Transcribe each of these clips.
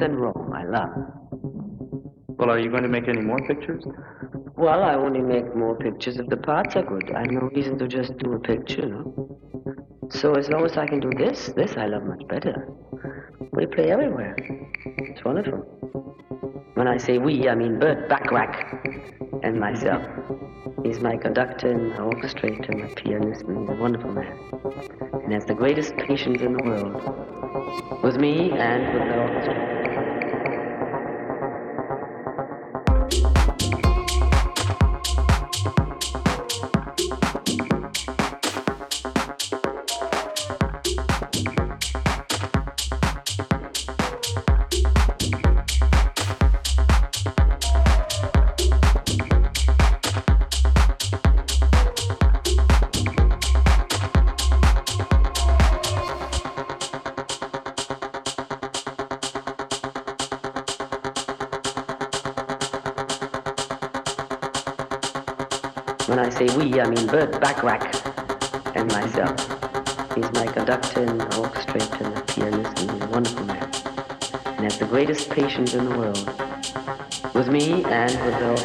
and Rome, I love. Well, are you going to make any more pictures? Well, I only make more pictures if the parts are good. I have no reason to just do a picture, no? So as long as I can do this, this I love much better. We play everywhere. It's wonderful. When I say we, I mean Burt Bacharach and myself. He's my conductor and my orchestrator, and my pianist, and he's a wonderful man. And has the greatest patience in the world. With me and with the orchestra. Greatest in the world. With me and with the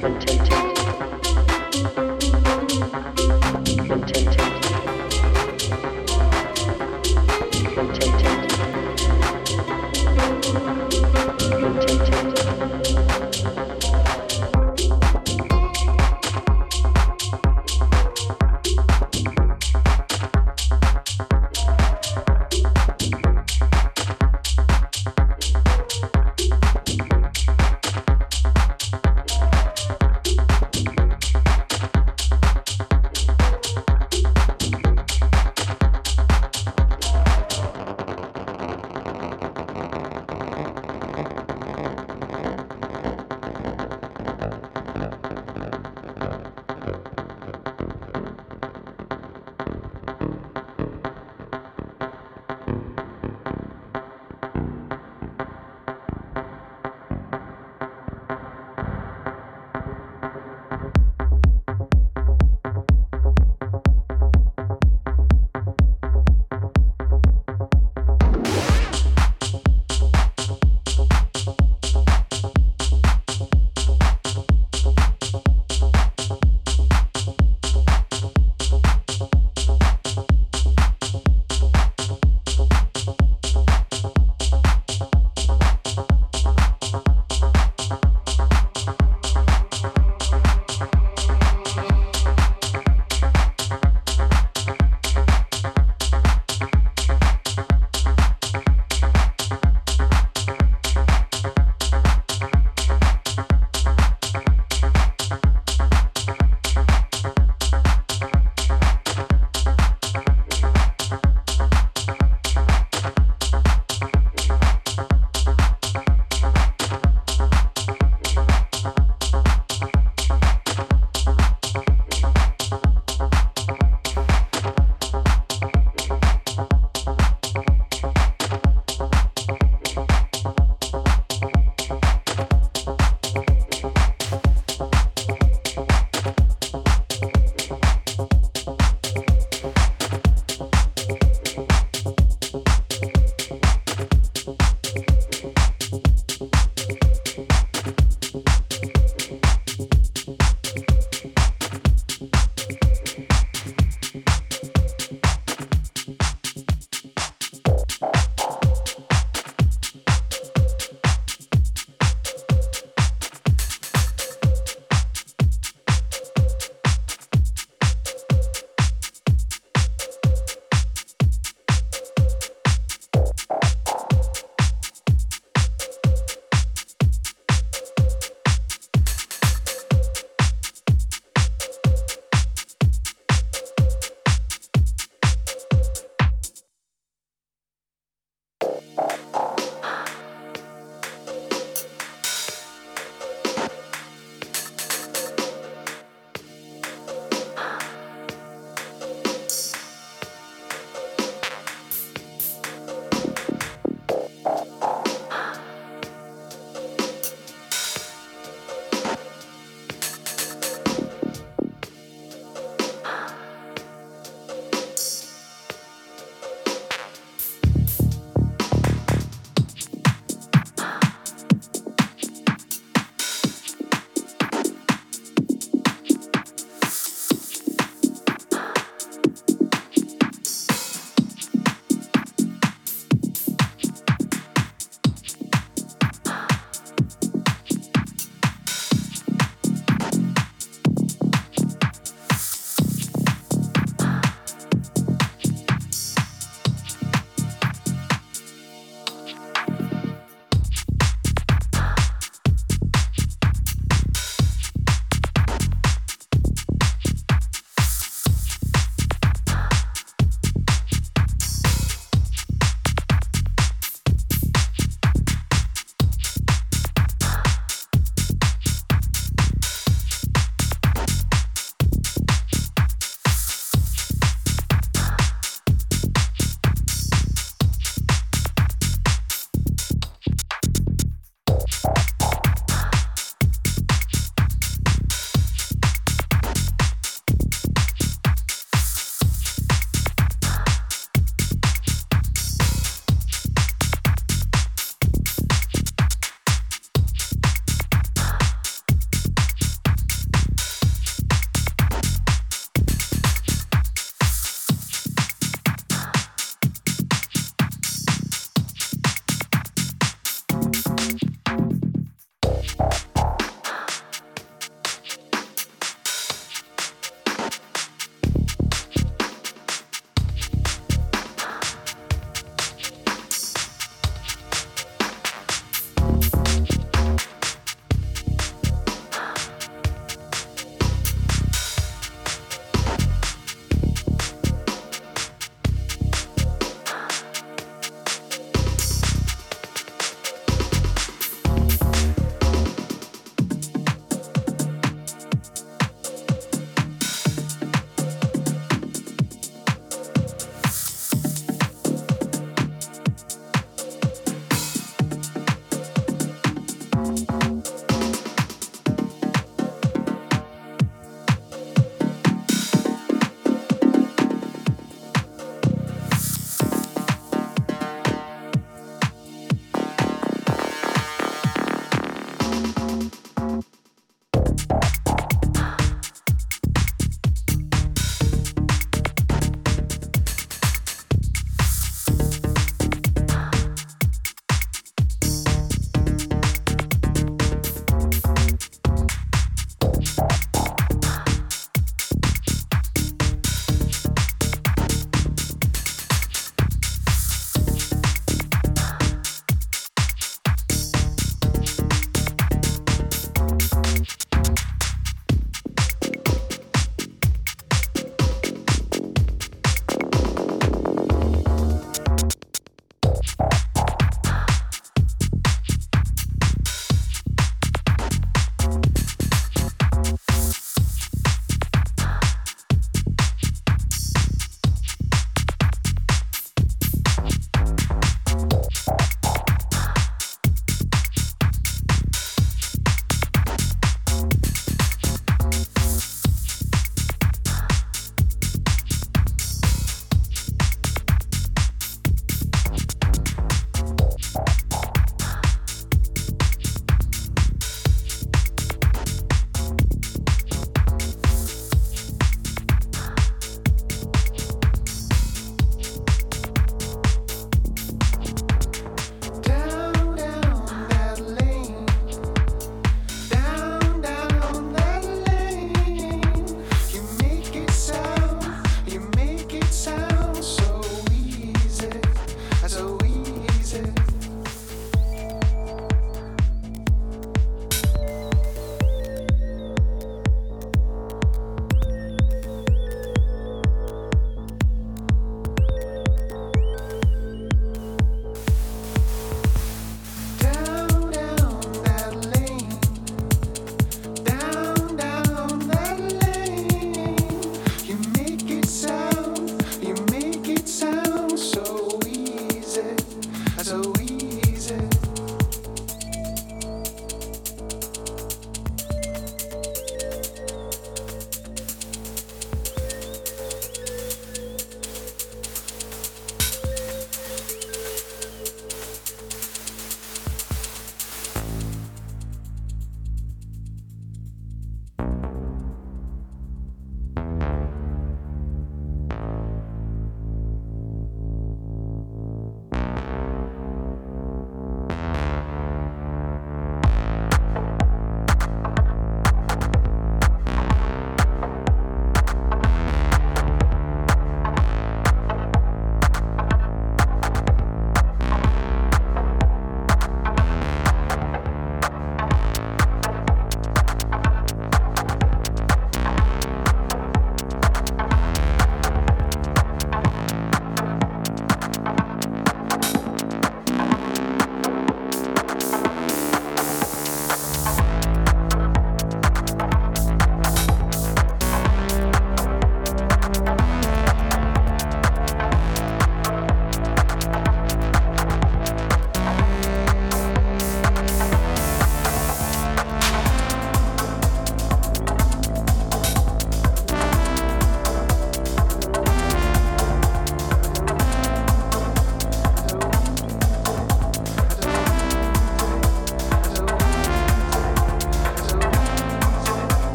happened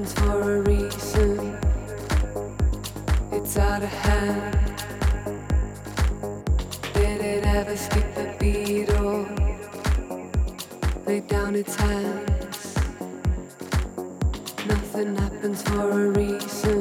happens for a reason. It's out of hand. Did it ever skip a beat or lay down its hands? Nothing happens for a reason.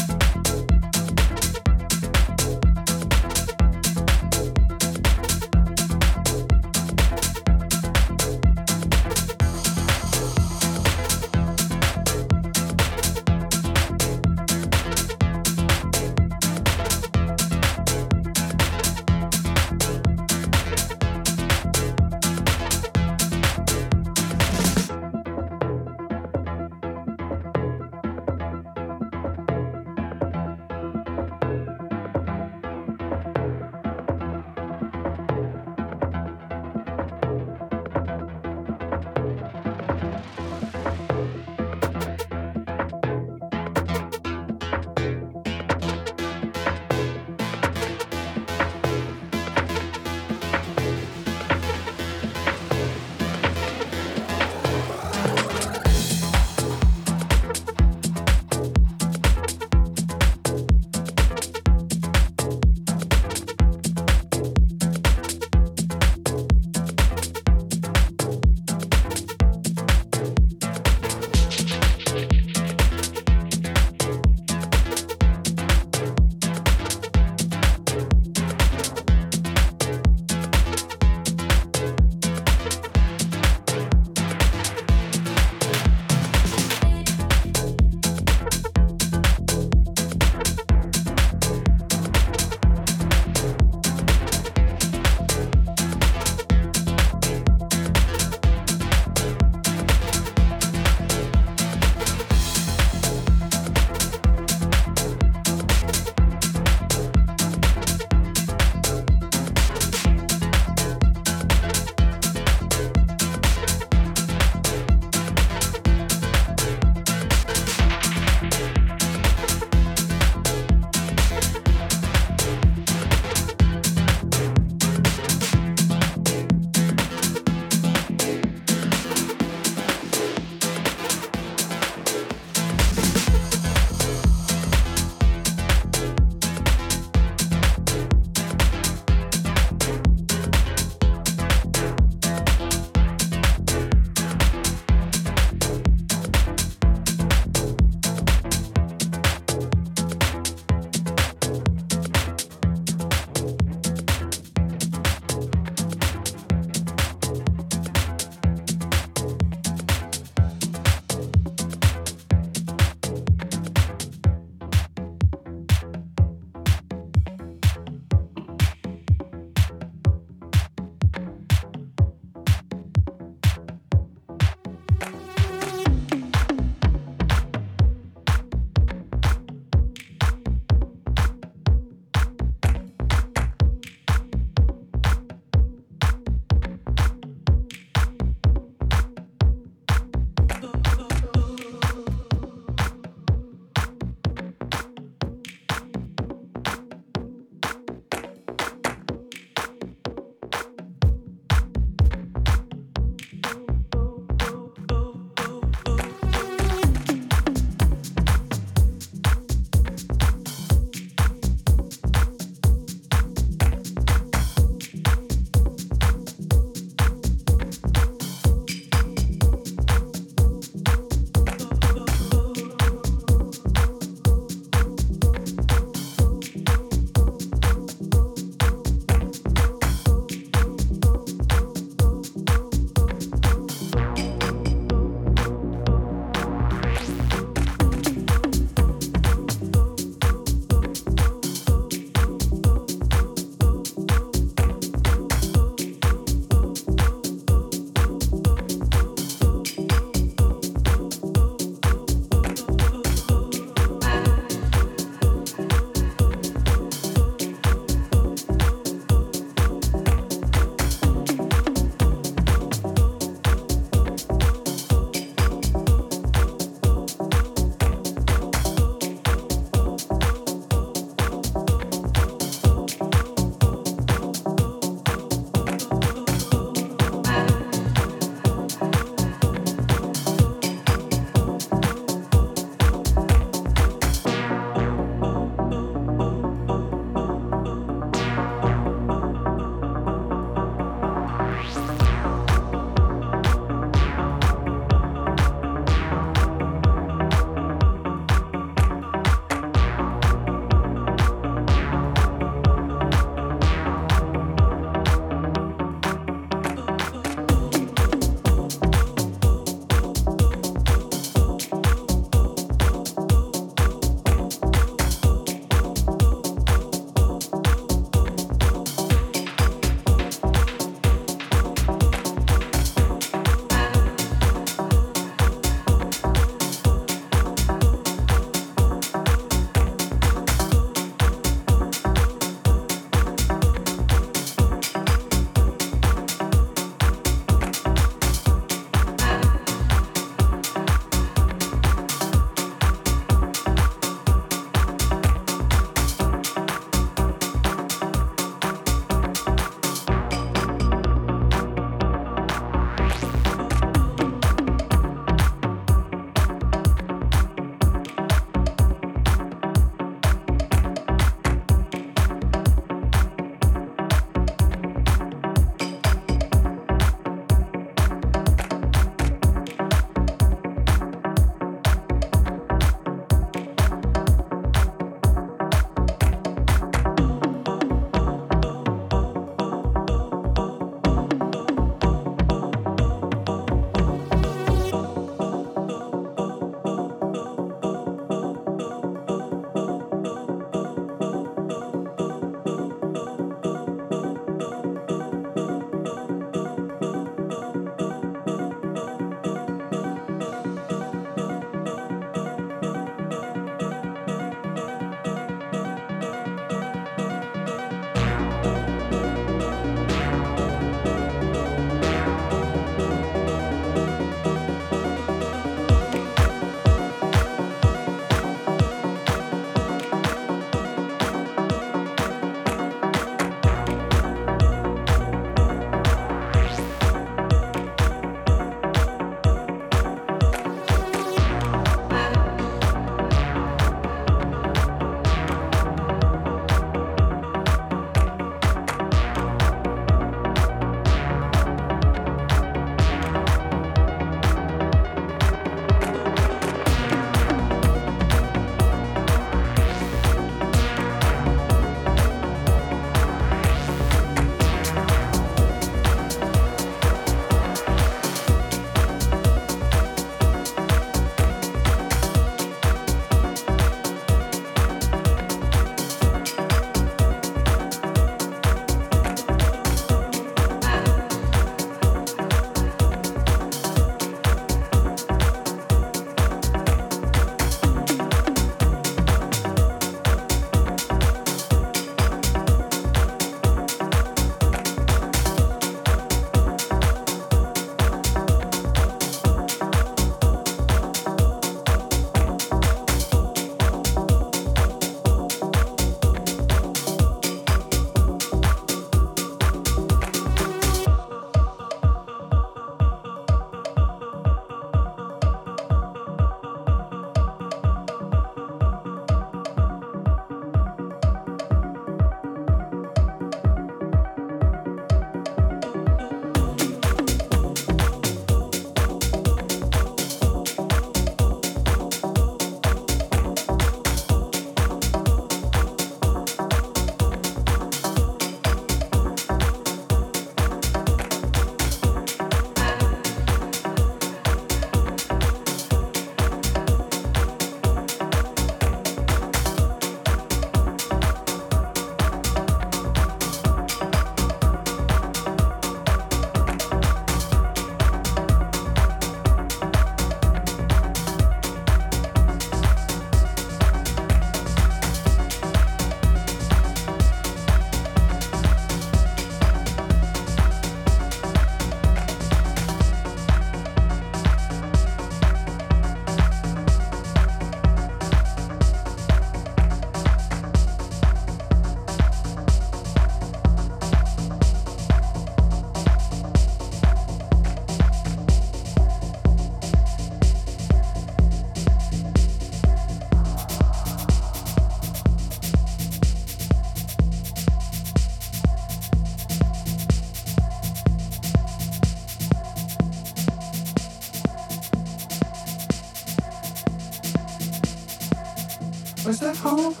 Where's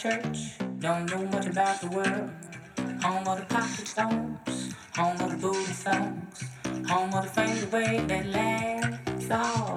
church, don't know much about the world. Home of the pocket stones, home of the booty songs, home of the fade away that last all.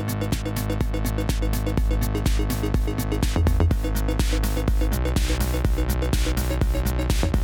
thank you